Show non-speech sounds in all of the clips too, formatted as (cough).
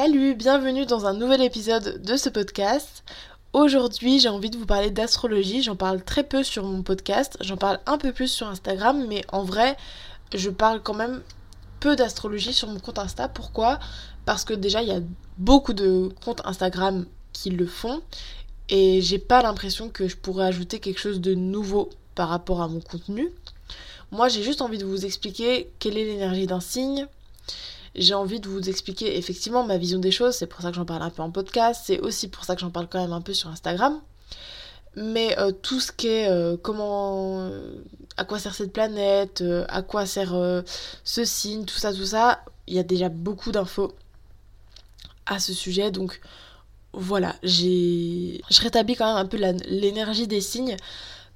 Salut, bienvenue dans un nouvel épisode de ce podcast. Aujourd'hui, j'ai envie de vous parler d'astrologie. J'en parle très peu sur mon podcast, j'en parle un peu plus sur Instagram, mais en vrai, je parle quand même peu d'astrologie sur mon compte Insta. Pourquoi? Parce que déjà, il y a beaucoup de comptes Instagram qui le font et j'ai pas l'impression que je pourrais ajouter quelque chose de nouveau par rapport à mon contenu. Moi, j'ai juste envie de vous expliquer quelle est l'énergie d'un signe, j'ai envie de vous expliquer effectivement ma vision des choses, c'est pour ça que j'en parle un peu en podcast, c'est aussi pour ça que j'en parle quand même un peu sur Instagram. Mais euh, tout ce qui est euh, comment. Euh, à quoi sert cette planète, à quoi sert ce signe, tout ça, tout ça, il y a déjà beaucoup d'infos à ce sujet. Donc voilà, j'ai. Je rétablis quand même un peu l'énergie des signes.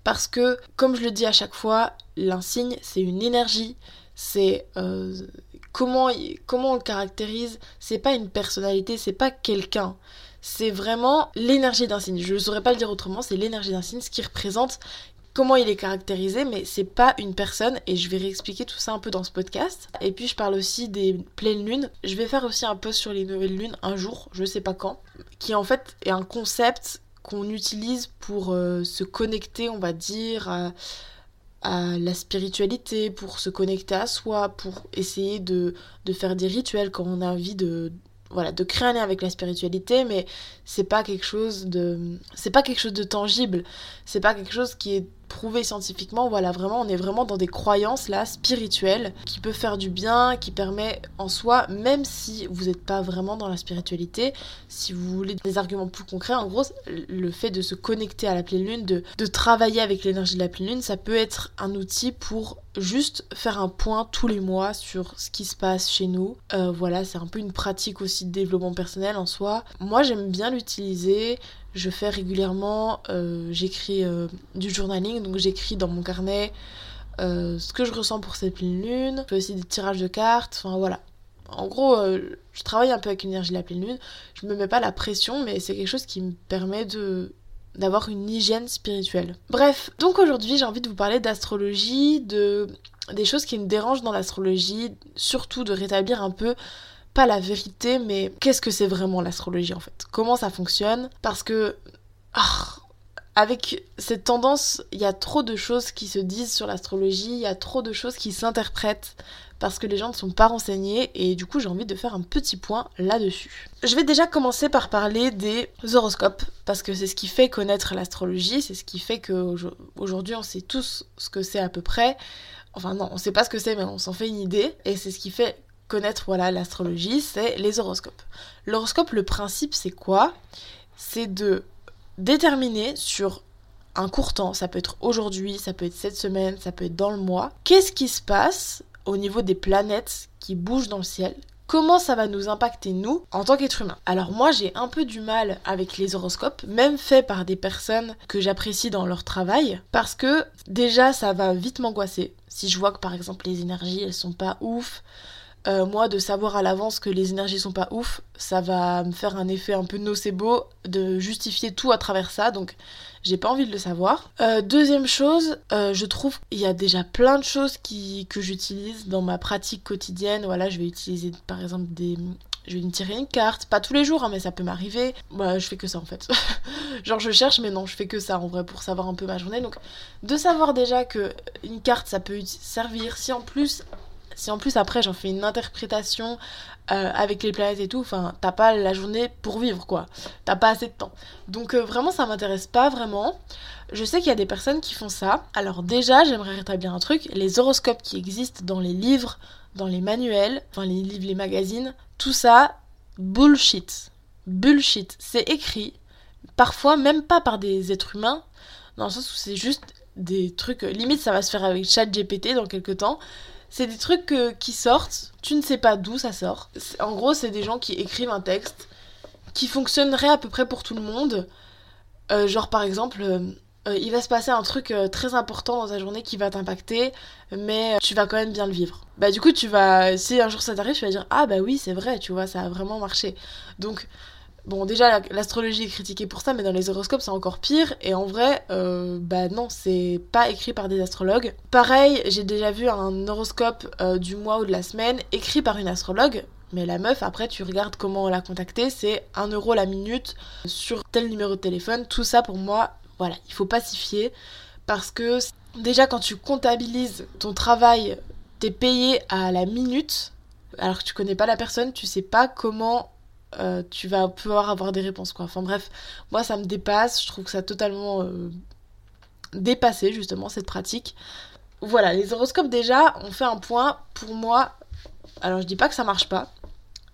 Parce que, comme je le dis à chaque fois, un signe, c'est une énergie, c'est comment, comment on le caractérise, c'est pas une personnalité, c'est pas quelqu'un. C'est vraiment l'énergie d'un signe. Je ne saurais pas le dire autrement, c'est l'énergie d'un signe, ce qui représente comment il est caractérisé, mais c'est pas une personne, et je vais réexpliquer tout ça un peu dans ce podcast. Et puis je parle aussi des pleines lunes. Je vais faire aussi un post sur les nouvelles lunes un jour, je sais pas quand, qui en fait est un concept qu'on utilise pour euh, se connecter, on va dire, à la spiritualité, pour se connecter à soi, pour essayer de, de faire des rituels quand on a envie de, voilà, de créer un lien avec la spiritualité, mais c'est pas quelque chose de, c'est pas quelque chose de tangible, c'est pas quelque chose qui est prouvé scientifiquement. Voilà, vraiment, on est vraiment dans des croyances là spirituelles qui peut faire du bien, qui permet en soi, même si vous n'êtes pas vraiment dans la spiritualité, si vous voulez des arguments plus concrets, en gros, le fait de se connecter à la pleine lune, de, de travailler avec l'énergie de la pleine lune, ça peut être un outil pour juste faire un point tous les mois sur ce qui se passe chez nous. Euh, voilà, c'est un peu une pratique aussi de développement personnel en soi. Moi, j'aime bien l'utiliser. Je fais régulièrement, euh, j'écris euh, du journaling, donc j'écris dans mon carnet ce que je ressens pour cette pleine lune. Je fais aussi des tirages de cartes, enfin voilà. En gros, je travaille un peu avec l'énergie de la pleine lune. Je me mets pas la pression, mais c'est quelque chose qui me permet de d'avoir une hygiène spirituelle. Bref, donc aujourd'hui j'ai envie de vous parler d'astrologie, de des choses qui me dérangent dans l'astrologie, surtout de rétablir un peu pas la vérité, mais qu'est-ce que c'est vraiment l'astrologie en fait? Comment ça fonctionne? Parce que ah, avec cette tendance, il y a trop de choses qui se disent sur l'astrologie, il y a trop de choses qui s'interprètent parce que les gens ne sont pas renseignés et du coup j'ai envie de faire un petit point là-dessus. Je vais déjà commencer par parler des horoscopes parce que c'est ce qui fait connaître l'astrologie, c'est ce qui fait qu'aujourd'hui on sait tous ce que c'est à peu près. Enfin non, on sait pas ce que c'est mais on s'en fait une idée et c'est ce qui fait connaître voilà l'astrologie, c'est les horoscopes. L'horoscope, le principe c'est quoi? C'est de déterminer sur un court temps, ça peut être aujourd'hui, ça peut être cette semaine, ça peut être dans le mois, qu'est-ce qui se passe au niveau des planètes qui bougent dans le ciel, comment ça va nous impacter nous en tant qu'être humain. Alors moi j'ai un peu du mal avec les horoscopes, même faits par des personnes que j'apprécie dans leur travail, parce que déjà ça va vite m'angoisser. Si je vois que par exemple les énergies elles sont pas ouf, euh, moi de savoir à l'avance que les énergies sont pas ouf, ça va me faire un effet un peu nocebo de justifier tout à travers ça, donc j'ai pas envie de le savoir. Euh, deuxième chose, euh, je trouve qu'il y a déjà plein de choses qui, que j'utilise dans ma pratique quotidienne. Voilà, je vais utiliser par exemple des, je vais me tirer une carte, pas tous les jours, hein, mais ça peut m'arriver. Bah, je fais que ça en fait. (laughs) Genre, je cherche, mais non, je fais que ça en vrai pour savoir un peu ma journée. Donc, de savoir déjà que une carte ça peut servir, si en plus si en plus après j'en fais une interprétation euh, avec les planètes et tout, enfin t'as pas la journée pour vivre quoi, t'as pas assez de temps. Donc euh, vraiment ça m'intéresse pas vraiment. Je sais qu'il y a des personnes qui font ça. Alors déjà j'aimerais rétablir un truc, les horoscopes qui existent dans les livres, dans les manuels, enfin les livres, les magazines, tout ça, bullshit. Bullshit. C'est écrit, parfois même pas par des êtres humains, dans le sens où c'est juste des trucs, limite ça va se faire avec ChatGPT dans quelques temps, c'est des trucs qui sortent, tu ne sais pas d'où ça sort. En gros, c'est des gens qui écrivent un texte qui fonctionnerait à peu près pour tout le monde. Euh, genre par exemple, euh, euh, il va se passer un truc très important dans ta journée qui va t'impacter, mais tu vas quand même bien le vivre. Bah du coup, tu vas, si un jour ça t'arrive, tu vas dire ah bah oui c'est vrai, tu vois, ça a vraiment marché. Donc Bon, déjà, l'astrologie est critiquée pour ça, mais dans les horoscopes, c'est encore pire. Et en vrai, euh, bah non, c'est pas écrit par des astrologues. Pareil, j'ai déjà vu un horoscope euh, du mois ou de la semaine écrit par une astrologue, Mais la meuf, après, tu regardes comment la contacter, c'est 1 euro la minute sur tel numéro de téléphone. Tout ça, pour moi, voilà, il faut pas s'y fier. Parce que déjà, quand tu comptabilises ton travail, t'es payé à la minute, alors que tu connais pas la personne, tu sais pas comment euh, tu vas pouvoir avoir des réponses, quoi. Enfin bref, moi, ça me dépasse. Je trouve que ça a totalement euh, dépassé, justement, cette pratique. Voilà, les horoscopes, déjà, on fait un point. Pour moi, alors je dis pas que ça marche pas,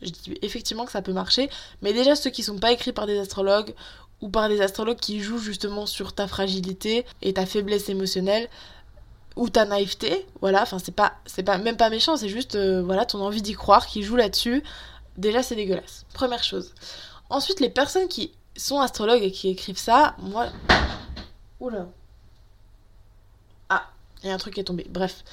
je dis effectivement que ça peut marcher, mais déjà ceux qui sont pas écrits par des astrologues ou par des astrologues qui jouent justement sur ta fragilité et ta faiblesse émotionnelle ou ta naïveté, voilà, enfin c'est pas c'est pas même pas méchant, c'est juste euh, voilà ton envie d'y croire qui joue là-dessus. Déjà c'est dégueulasse. Première chose. Ensuite les personnes qui sont astrologues et qui écrivent ça, moi oula. Ah, il y a un truc qui est tombé. Bref,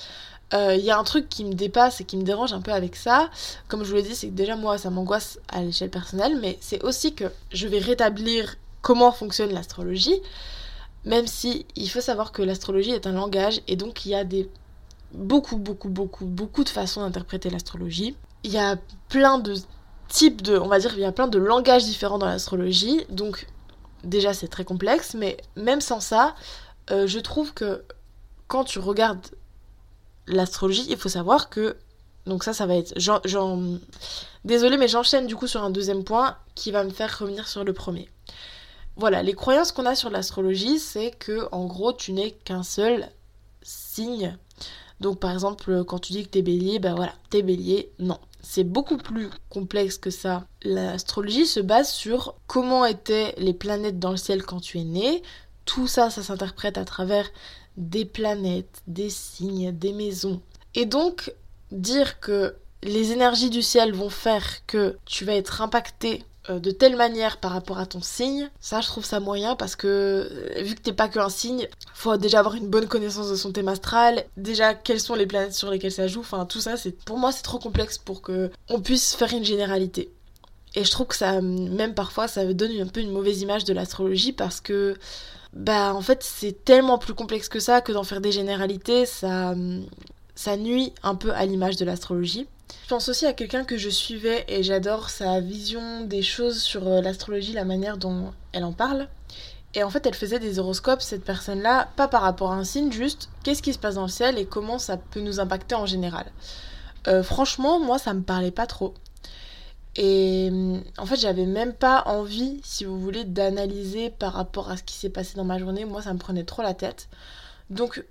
il euh, y a un truc qui me dépasse et qui me dérange un peu avec ça. Comme je vous l'ai dit, c'est que déjà moi, ça m'angoisse à l'échelle personnelle, mais c'est aussi que je vais rétablir comment fonctionne l'astrologie, même si il faut savoir que l'astrologie est un langage et donc il y a des beaucoup, beaucoup, beaucoup, beaucoup de façons d'interpréter l'astrologie. Il y a plein de types de, on va dire, il y a plein de langages différents dans l'astrologie, donc déjà c'est très complexe, mais même sans ça, euh, je trouve que quand tu regardes l'astrologie, il faut savoir que. Donc, ça, ça va être. Désolée, mais j'enchaîne du coup sur un deuxième point qui va me faire revenir sur le premier. Voilà, les croyances qu'on a sur l'astrologie, c'est que en gros, tu n'es qu'un seul signe. Donc, par exemple, quand tu dis que t'es bélier, ben voilà, t'es bélier, non. C'est beaucoup plus complexe que ça. L'astrologie se base sur comment étaient les planètes dans le ciel quand tu es né. Tout ça, ça s'interprète à travers des planètes, des signes, des maisons. Et donc, dire que les énergies du ciel vont faire que tu vas être impacté de telle manière par rapport à ton signe, ça je trouve ça moyen parce que euh, vu que t'es pas qu'un signe, faut déjà avoir une bonne connaissance de son thème astral, déjà quelles sont les planètes sur lesquelles ça joue, enfin tout ça c'est pour moi c'est trop complexe pour que on puisse faire une généralité. Et je trouve que ça même parfois ça donne un peu une mauvaise image de l'astrologie parce que bah en fait c'est tellement plus complexe que ça que d'en faire des généralités, ça, ça nuit un peu à l'image de l'astrologie. Je pense aussi à quelqu'un que je suivais et j'adore sa vision des choses sur euh, l'astrologie, la manière dont elle en parle. Et en fait, elle faisait des horoscopes, cette personne-là, pas par rapport à un signe, juste qu'est-ce qui se passe dans le ciel et comment ça peut nous impacter en général. Euh, franchement, moi, ça me parlait pas trop. Et mm, en fait, j'avais même pas envie, si vous voulez, d'analyser par rapport à ce qui s'est passé dans ma journée. Moi, ça me prenait trop la tête. Donc,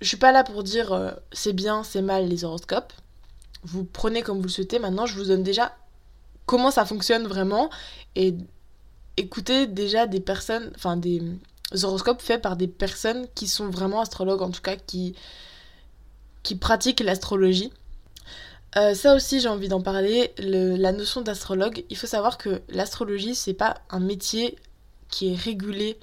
je suis pas là pour dire euh, c'est bien, c'est mal les horoscopes. Vous prenez comme vous le souhaitez. Maintenant, je vous donne déjà comment ça fonctionne vraiment et écoutez déjà des personnes, enfin des horoscopes faits par des personnes qui sont vraiment astrologues, en tout cas qui, qui pratiquent l'astrologie. Euh, ça aussi, j'ai envie d'en parler. la notion d'astrologue, il faut savoir que l'astrologie, c'est pas un métier qui est régulé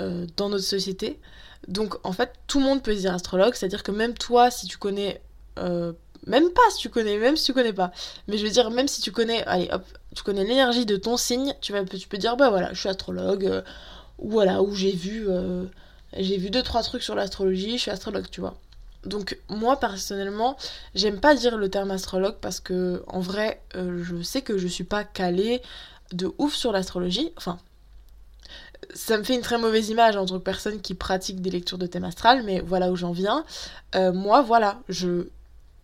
euh, dans notre société. Donc, en fait, tout le monde peut se dire astrologue, c'est-à-dire que même toi, si tu connais, euh, même pas si tu connais, même si tu connais pas, mais je veux dire, même si tu connais, allez hop, tu connais l'énergie de ton signe, tu, vas, tu peux dire, bah voilà, je suis astrologue, ou voilà, ou j'ai vu, j'ai vu deux, trois trucs sur l'astrologie, je suis astrologue, tu vois. Donc moi personnellement, j'aime pas dire le terme astrologue parce que en vrai, euh, je sais que je suis pas calée de ouf sur l'astrologie. Enfin, ça me fait une très mauvaise image en tant que personne qui pratique des lectures de thème astral, mais voilà où j'en viens. Euh, moi, voilà, je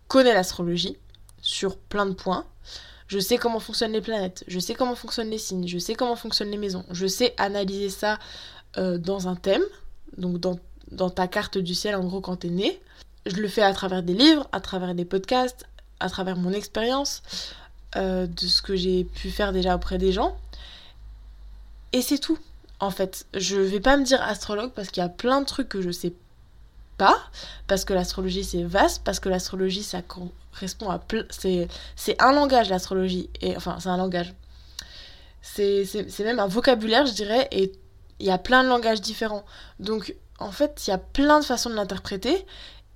connais l'astrologie sur plein de points. Je sais comment fonctionnent les planètes, je sais comment fonctionnent les signes, je sais comment fonctionnent les maisons, je sais analyser ça euh, dans un thème, donc dans, ta carte du ciel en gros quand t'es né. Je le fais à travers des livres, à travers des podcasts, à travers mon expérience, euh, de ce que j'ai pu faire déjà auprès des gens. Et c'est tout, en fait. Je vais pas me dire astrologue parce qu'il y a plein de trucs que je sais pas, parce que l'astrologie c'est vaste, parce que l'astrologie ça correspond à. C'est un langage l'astrologie, et enfin c'est un langage. C'est même un vocabulaire, je dirais, et il y a plein de langages différents. Donc en fait, il y a plein de façons de l'interpréter,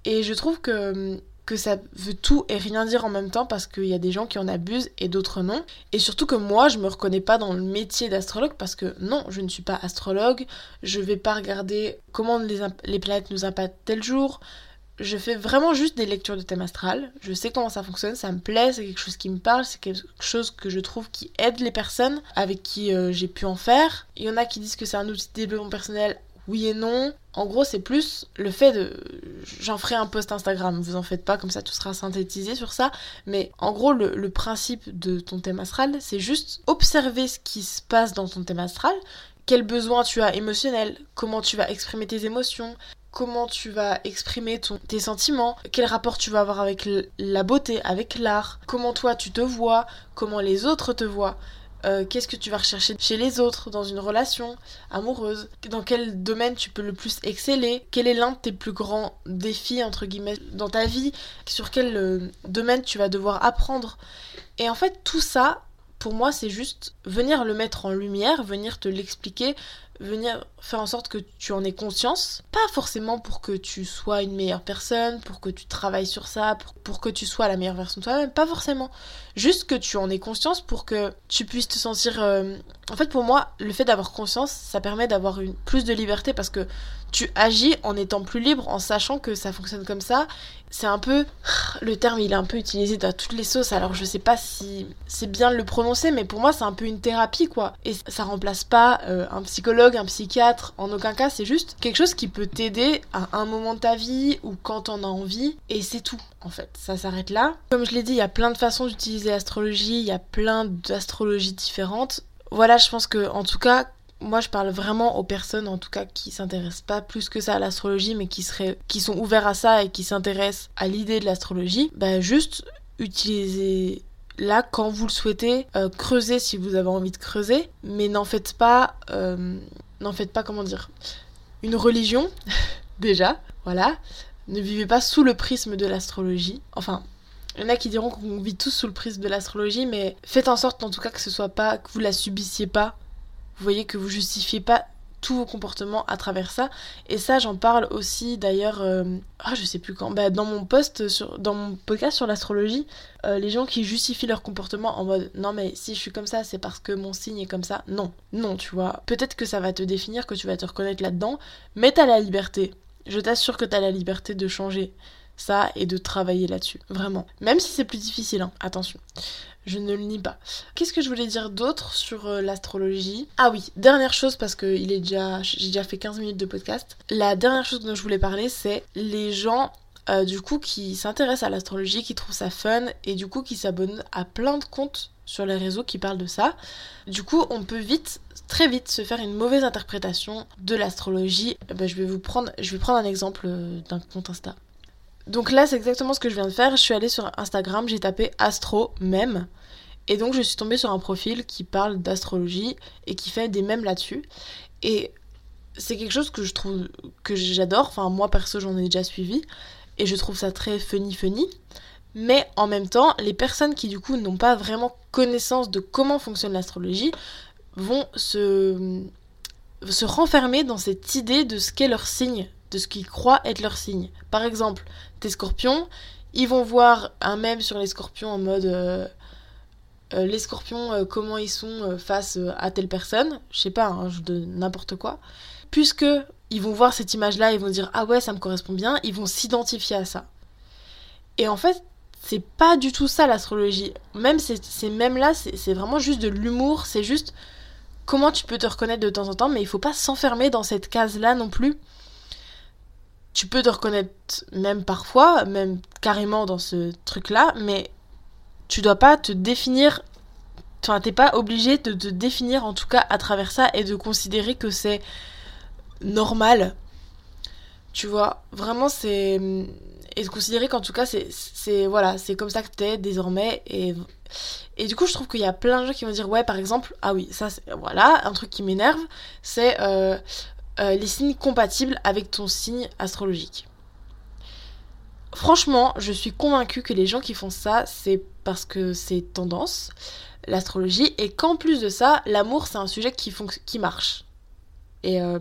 et je trouve que, que ça veut tout et rien dire en même temps parce qu'il y a des gens qui en abusent et d'autres non. Et surtout que moi, je me reconnais pas dans le métier d'astrologue parce que non, je ne suis pas astrologue. Je vais pas regarder comment les, planètes nous impactent tel jour. je fais vraiment juste des lectures de thème astral. Je sais comment ça fonctionne, ça me plaît, c'est quelque chose qui me parle, c'est quelque chose que je trouve qui aide les personnes avec qui euh, j'ai pu en faire. Il y en a qui disent que c'est un outil de développement personnel. Oui et non. En gros, c'est plus le fait de. J'en ferai un post Instagram, vous en faites pas, comme ça tout sera synthétisé sur ça. Mais en gros, le, principe de ton thème astral, c'est juste observer ce qui se passe dans ton thème astral, quel besoin tu as émotionnel, comment tu vas exprimer tes émotions, comment tu vas exprimer ton, tes sentiments, quel rapport tu vas avoir avec la beauté, avec l'art, comment toi tu te vois, comment les autres te voient? Euh, qu'est-ce que tu vas rechercher chez les autres dans une relation amoureuse, dans quel domaine tu peux le plus exceller, quel est l'un de tes plus grands défis dans ta vie, sur quel euh, domaine tu vas devoir apprendre? Et en fait tout ça, pour moi c'est juste venir le mettre en lumière, venir te l'expliquer, venir faire en sorte que tu en aies conscience. Pas forcément pour que tu sois une meilleure personne, pour que tu travailles sur ça, pour, que tu sois la meilleure version de toi-même, pas forcément. Juste que tu en aies conscience pour que tu puisses te sentir... Euh, en fait pour moi, le fait d'avoir conscience, ça permet d'avoir plus de liberté parce que tu agis en étant plus libre, en sachant que ça fonctionne comme ça. C'est un peu... (sighs) Le terme, il est un peu utilisé dans toutes les sauces, alors je sais pas si c'est bien de le prononcer, mais pour moi, c'est un peu une thérapie, quoi. Et ça remplace pas euh, un un psychiatre, en aucun cas, c'est juste quelque chose qui peut t'aider à un moment de ta vie ou quand t'en as envie, et c'est tout, en fait. Ça s'arrête là. Comme je l'ai dit, il y a plein de façons d'utiliser l'astrologie, il y a plein d'astrologies différentes. Voilà, je pense que, en tout cas, moi je parle vraiment aux personnes en tout cas qui s'intéressent pas plus que ça à l'astrologie mais qui seraient qui sont ouverts à ça et qui s'intéressent à l'idée de l'astrologie bah juste utilisez là quand vous le souhaitez euh, creusez si vous avez envie de creuser mais n'en faites pas euh, n'en faites pas comment dire une religion (laughs) déjà voilà. Ne vivez pas sous le prisme de l'astrologie. Enfin il y en a qui diront qu'on vit tous sous le prisme de l'astrologie, mais faites en sorte en tout cas que ce soit pas, que vous la subissiez pas, vous voyez que vous justifiez pas tous vos comportements à travers ça. Et ça, j'en parle aussi d'ailleurs, euh, ah, je sais plus quand, bah, dans mon post, sur, dans mon podcast sur l'astrologie, euh, les gens qui justifient leur comportement en mode non, mais si je suis comme ça, c'est parce que mon signe est comme ça. Non, non, tu vois. Peut-être que ça va te définir, que tu vas te reconnaître là-dedans, mais t'as la liberté. Je t'assure que t'as la liberté de changer ça et de travailler là-dessus. Vraiment. Même si c'est plus difficile, hein. attention. Je ne le nie pas. Qu'est-ce que je voulais dire d'autre sur euh, l'astrologie? Ah oui, dernière chose parce que il est déjà, j'ai déjà fait 15 minutes de podcast. La dernière chose dont je voulais parler, c'est les gens euh, du coup qui s'intéressent à l'astrologie, qui trouvent ça fun et du coup qui s'abonnent à plein de comptes sur les réseaux qui parlent de ça. Du coup, on peut vite, très vite, se faire une mauvaise interprétation de l'astrologie. Eh ben, je vais vous prendre, je vais prendre un exemple euh, d'un compte Insta. Donc là, c'est exactement ce que je viens de faire. Je suis allée sur Instagram, j'ai tapé astro même. Et donc, je suis tombée sur un profil qui parle d'astrologie et qui fait des mèmes là-dessus. Et c'est quelque chose que je trouve que j'adore. Enfin, moi perso, j'en ai déjà suivi. Et je trouve ça très funny, funny. Mais en même temps, les personnes qui du coup n'ont pas vraiment connaissance de comment fonctionne l'astrologie vont se, se renfermer dans cette idée de ce qu'est leur signe de ce qu'ils croient être leur signe. Par exemple, tes scorpions, ils vont voir un mème sur les scorpions en mode euh, euh, les scorpions, euh, comment ils sont face à telle personne, je sais pas, hein, je donne n'importe quoi. Puisque ils vont voir cette image-là, ils vont dire ah ouais, ça me correspond bien, ils vont s'identifier à ça. Et en fait, c'est pas du tout ça l'astrologie. Même ces, ces mèmes-là, c'est vraiment juste de l'humour, c'est juste comment tu peux te reconnaître de temps en temps, mais il faut pas s'enfermer dans cette case-là non plus tu peux te reconnaître même parfois, même carrément dans ce truc-là, mais tu dois pas te définir. Enfin, t'es pas obligé de te définir en tout cas à travers ça et de considérer que c'est normal. Tu vois, vraiment c'est. Et de considérer qu'en tout cas c'est. Voilà, c'est comme ça que t'es désormais. Et, et du coup, je trouve qu'il y a plein de gens qui vont dire, ouais, par exemple, ah oui, ça. Voilà, un truc qui m'énerve, c'est. Euh, euh, les signes compatibles avec ton signe astrologique. Franchement, je suis convaincue que les gens qui font ça, c'est parce que c'est tendance, l'astrologie, et qu'en plus de ça, l'amour, c'est un sujet qui, qui marche. Et euh,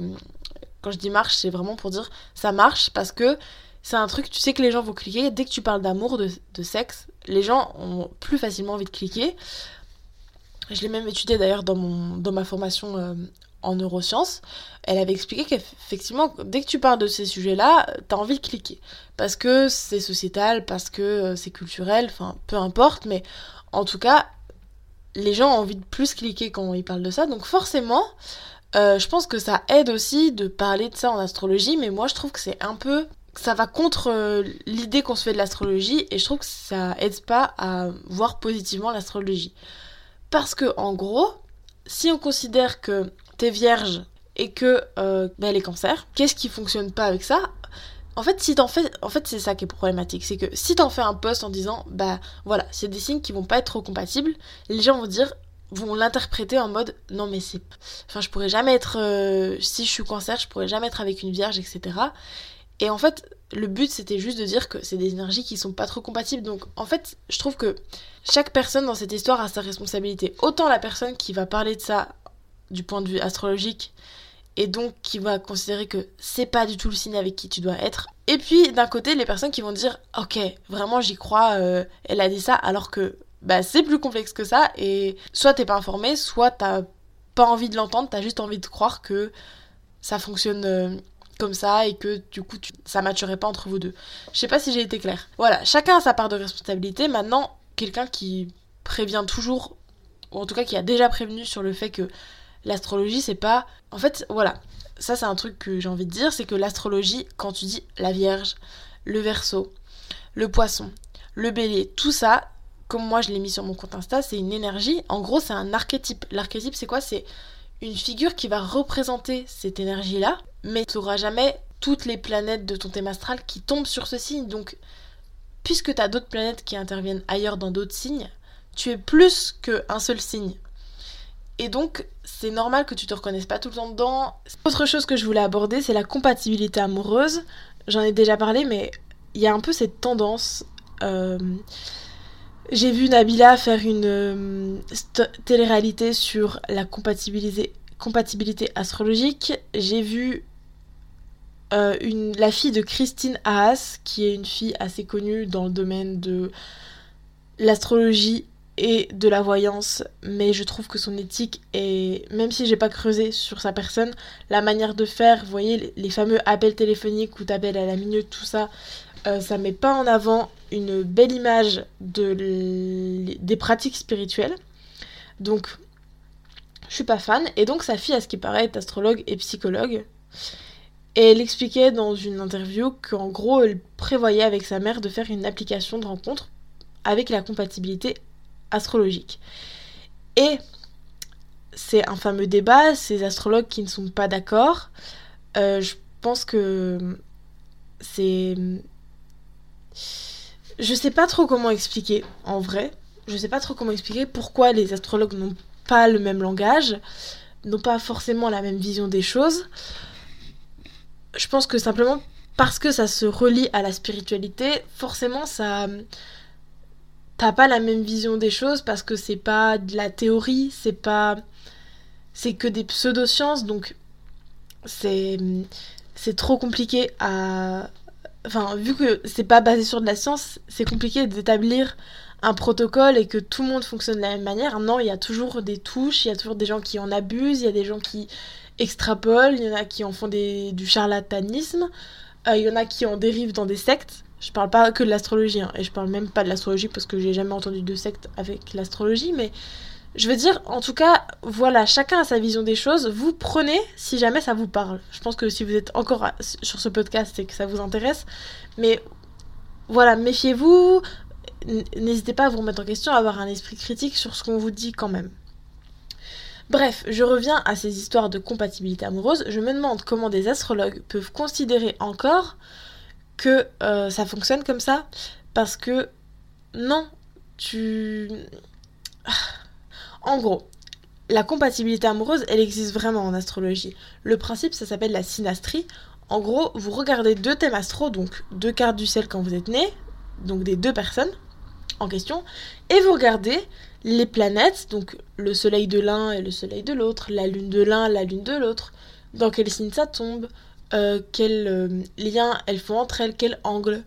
quand je dis marche, c'est vraiment pour dire ça marche parce que c'est un truc, tu sais que les gens vont cliquer. Dès que tu parles d'amour, de, sexe, les gens ont plus facilement envie de cliquer. Je l'ai même étudié d'ailleurs dans, dans ma formation euh, en neurosciences, elle avait expliqué qu'effectivement, dès que tu parles de ces sujets-là, t'as envie de cliquer. Parce que c'est sociétal, parce que euh, c'est culturel, enfin, peu importe, mais en tout cas, les gens ont envie de plus cliquer quand ils parlent de ça, donc forcément, euh, je pense que ça aide aussi de parler de ça en astrologie, mais moi je trouve que c'est un peu ça va contre euh, l'idée qu'on se fait de l'astrologie et je trouve que ça aide pas à voir positivement l'astrologie. Parce que en gros, si on considère que t'es vierge et que euh, ben, elle est cancer, qu'est-ce qui fonctionne pas avec ça? En fait, si t'en fais, en fait, c'est ça qui est problématique, c'est que si t'en fais un post en disant, bah voilà, c'est des signes qui vont pas être trop compatibles, les gens vont dire, vont l'interpréter en mode, non mais c'est, enfin, je pourrais jamais être, euh, si je suis cancer, je pourrais jamais être avec une vierge, etc. Et en fait, le but c'était juste de dire que c'est des énergies qui sont pas trop compatibles. Donc en fait, je trouve que chaque personne dans cette histoire a sa responsabilité. Autant la personne qui va parler de ça du point de vue astrologique et donc qui va considérer que c'est pas du tout le signe avec qui tu dois être. Et puis d'un côté, les personnes qui vont dire ok, vraiment j'y crois, euh, elle a dit ça, alors que bah c'est plus complexe que ça et soit t'es pas informé, soit t'as pas envie de l'entendre, t'as juste envie de croire que ça fonctionne. Euh, comme ça et que du coup ça matcherait pas entre vous deux. Je sais pas si j'ai été claire. Voilà, chacun a sa part de responsabilité. Maintenant, quelqu'un qui prévient toujours, ou en tout cas qui a déjà prévenu sur le fait que l'astrologie c'est pas. En fait, voilà, ça c'est un truc que j'ai envie de dire, c'est que l'astrologie, quand tu dis la Vierge, le Verseau, le Poisson, le Bélier, tout ça, comme moi je l'ai mis sur mon compte Insta, c'est une énergie. En gros, c'est un archétype. L'archétype, c'est quoi? C'est une figure qui va représenter cette énergie-là, mais tu n'auras jamais toutes les planètes de ton thème astral qui tombent sur ce signe. Donc, puisque tu as d'autres planètes qui interviennent ailleurs dans d'autres signes, tu es plus qu'un seul signe. Et donc, c'est normal que tu te reconnaisses pas tout le temps dedans. Autre chose que je voulais aborder, c'est la compatibilité amoureuse. J'en ai déjà parlé, mais il y a un peu cette tendance. Euh, j'ai vu Nabila faire une euh, télé-réalité sur la compatibilité, astrologique. J'ai vu euh, la fille de Christine Haas, qui est une fille assez connue dans le domaine de l'astrologie de la voyance, mais je trouve que son éthique est, même si j'ai pas creusé sur sa personne, la manière de faire, vous voyez, les, fameux appels téléphoniques où t'appelles à la minute, tout ça, euh, ça met pas en avant une belle image de des pratiques spirituelles. Donc, je suis pas fan. Et donc, sa fille, à ce qui paraît, est astrologue et psychologue. Et elle expliquait dans une interview qu'en gros, elle prévoyait avec sa mère de faire une application de rencontre avec la compatibilité astrologique. Et c'est un fameux débat, ces astrologues qui ne sont pas d'accord. Euh, je pense que c'est je sais pas trop comment expliquer, en vrai. Je sais pas trop comment expliquer pourquoi les astrologues n'ont pas le même langage, n'ont pas forcément la même vision des choses. Je pense que simplement parce que ça se relie à la spiritualité, forcément ça. T'as pas la même vision des choses parce que c'est pas de la théorie, c'est pas. C'est que des pseudosciences, donc c'est. C'est trop compliqué à, enfin, vu que c'est pas basé sur de la science, c'est compliqué d'établir un protocole et que tout le monde fonctionne de la même manière. Non, il y a toujours des touches, il y a toujours des gens qui en abusent, il y a des gens qui extrapolent, il y en a qui en font des, du charlatanisme, euh, il y en a qui en dérivent dans des sectes. Je parle pas que de l'astrologie, hein, et je parle même pas de l'astrologie parce que j'ai jamais entendu de secte avec l'astrologie, mais je veux dire, en tout cas, voilà, chacun a sa vision des choses. Vous prenez si jamais ça vous parle. Je pense que si vous êtes encore sur ce podcast, et que ça vous intéresse. Mais voilà, méfiez-vous. N'hésitez pas à vous remettre en question, à avoir un esprit critique sur ce qu'on vous dit quand même. Bref, je reviens à ces histoires de compatibilité amoureuse. Je me demande comment des astrologues peuvent considérer encore que euh, ça fonctionne comme ça. Parce que non, tu... (sighs) En gros, la compatibilité amoureuse, elle existe vraiment en astrologie. Le principe, ça s'appelle la synastrie. En gros, vous regardez deux thèmes astro, donc deux cartes du ciel quand vous êtes né, donc des deux personnes en question, et vous regardez les planètes, donc le soleil de l'un et le soleil de l'autre, la lune de l'un, la lune de l'autre, dans quel signe ça tombe, quel euh, lien elles font entre elles, quel angle,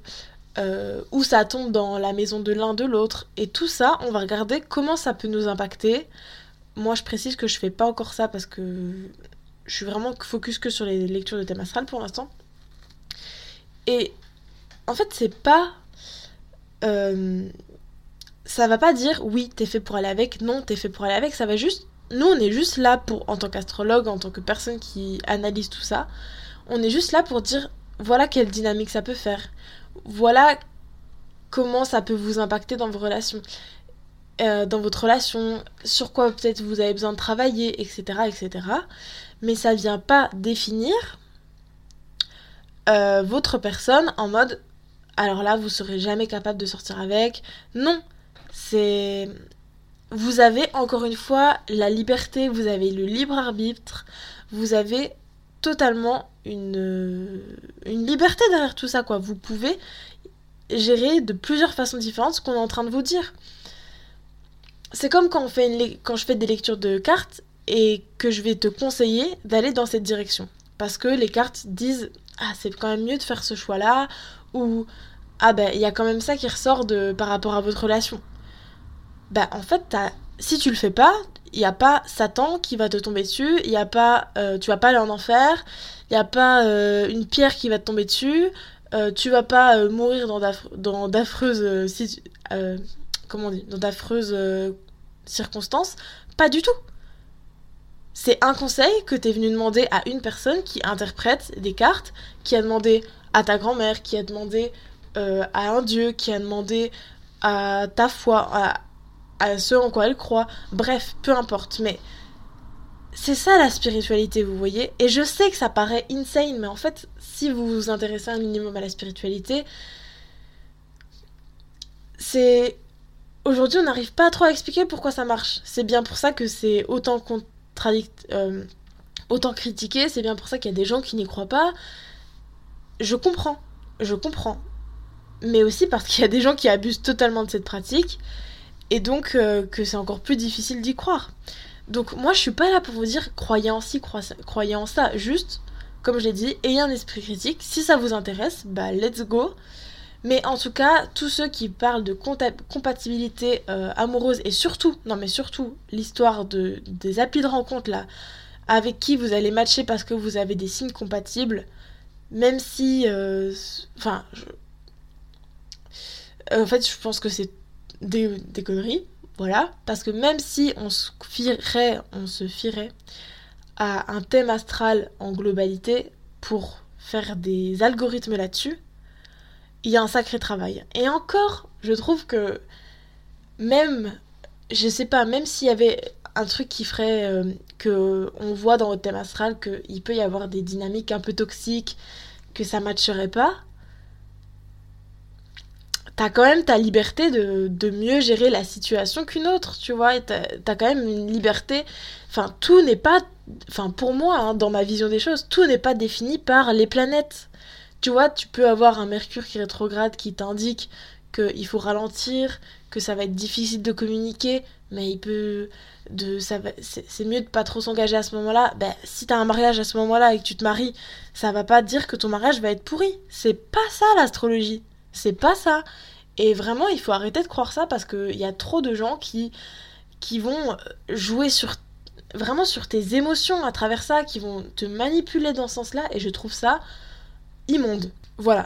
euh, où ça tombe dans la maison de l'un de l'autre. Et tout ça, on va regarder comment ça peut nous impacter. Moi, je précise que je fais pas encore ça parce que je suis vraiment focus que sur les lectures de thème astral pour l'instant. Et en fait, c'est pas. Euh, ça va pas dire oui, t'es fait pour aller avec, non, t'es fait pour aller avec. Ça va juste. Nous, on est juste là pour, en tant qu'astrologue, en tant que personne qui analyse tout ça, on est juste là pour dire voilà quelle dynamique ça peut faire. Voilà comment ça peut vous impacter dans vos relations. Euh, dans votre relation, sur quoi peut-être vous avez besoin de travailler, etc. etc. Mais ça vient pas définir euh, votre personne en mode alors là vous serez jamais capable de sortir avec. Non, c'est vous avez encore une fois la liberté, vous avez le libre arbitre, vous avez totalement une, une liberté derrière tout ça quoi. Vous pouvez gérer de plusieurs façons différentes ce qu'on est en train de vous dire c'est comme quand, on fait quand je fais des lectures de cartes et que je vais te conseiller d'aller dans cette direction. Parce que les cartes disent Ah, c'est quand même mieux de faire ce choix-là, ou Ah, ben, il y a quand même ça qui ressort de, par rapport à votre relation. Bah, en fait, si tu le fais pas, il n'y a pas Satan qui va te tomber dessus, il y a pas, euh, tu vas pas aller en enfer, il n'y a pas euh, une pierre qui va te tomber dessus, euh, tu vas pas mourir dans d'affreuses euh, circonstances. Pas du tout. C'est un conseil que tu es venu demander à une personne qui interprète des cartes, qui a demandé à ta grand-mère, qui a demandé euh, à un dieu, qui a demandé à ta foi, à ce en quoi elle croit. Bref, peu importe. Mais c'est ça la spiritualité, vous voyez. Et je sais que ça paraît insane, mais en fait, si vous vous intéressez un minimum à la spiritualité, c'est aujourd'hui, on n'arrive pas trop à expliquer pourquoi ça marche. C'est bien pour ça que c'est autant contradict... Euh, autant critiqué, c'est bien pour ça qu'il y a des gens qui n'y croient pas. Je comprends, je comprends. Mais aussi parce qu'il y a des gens qui abusent totalement de cette pratique, et donc euh, que c'est encore plus difficile d'y croire. Donc moi, je suis pas là pour vous dire croyez en ci, croyez en ça. Juste, comme je l'ai dit, ayez un esprit critique. Si ça vous intéresse, bah let's go. Mais en tout cas, tous ceux qui parlent de compatibilité euh, amoureuse et surtout, non mais surtout, l'histoire de, des applis de rencontre là, avec qui vous allez matcher parce que vous avez des signes compatibles, même si. Euh, enfin. Euh, en fait, je pense que c'est des, conneries, voilà. Parce que même si on se fierait, on se fierait à un thème astral en globalité pour faire des algorithmes là-dessus, il y a un sacré travail. Et encore, je trouve que même, je sais pas, même s'il y avait un truc qui ferait euh, que on voit dans votre thème astral qu'il peut y avoir des dynamiques un peu toxiques, que ça matcherait pas, t'as quand même ta liberté de, de, mieux gérer la situation qu'une autre, tu vois, t'as as quand même une liberté, enfin tout n'est pas, enfin pour moi, hein, dans ma vision des choses, tout n'est pas défini par les planètes. Tu vois, tu peux avoir un Mercure qui rétrograde qui t'indique qu'il faut ralentir, que ça va être difficile de communiquer, mais il peut. De, ça c'est mieux de pas trop s'engager à ce moment-là. Ben, si t'as un mariage à ce moment-là et que tu te maries, ça va pas dire que ton mariage va être pourri. C'est pas ça l'astrologie. C'est pas ça. Et vraiment, il faut arrêter de croire ça parce qu'il y a trop de gens qui, qui vont jouer sur vraiment sur tes émotions à travers ça, qui vont te manipuler dans ce sens-là, et je trouve ça immonde. Voilà,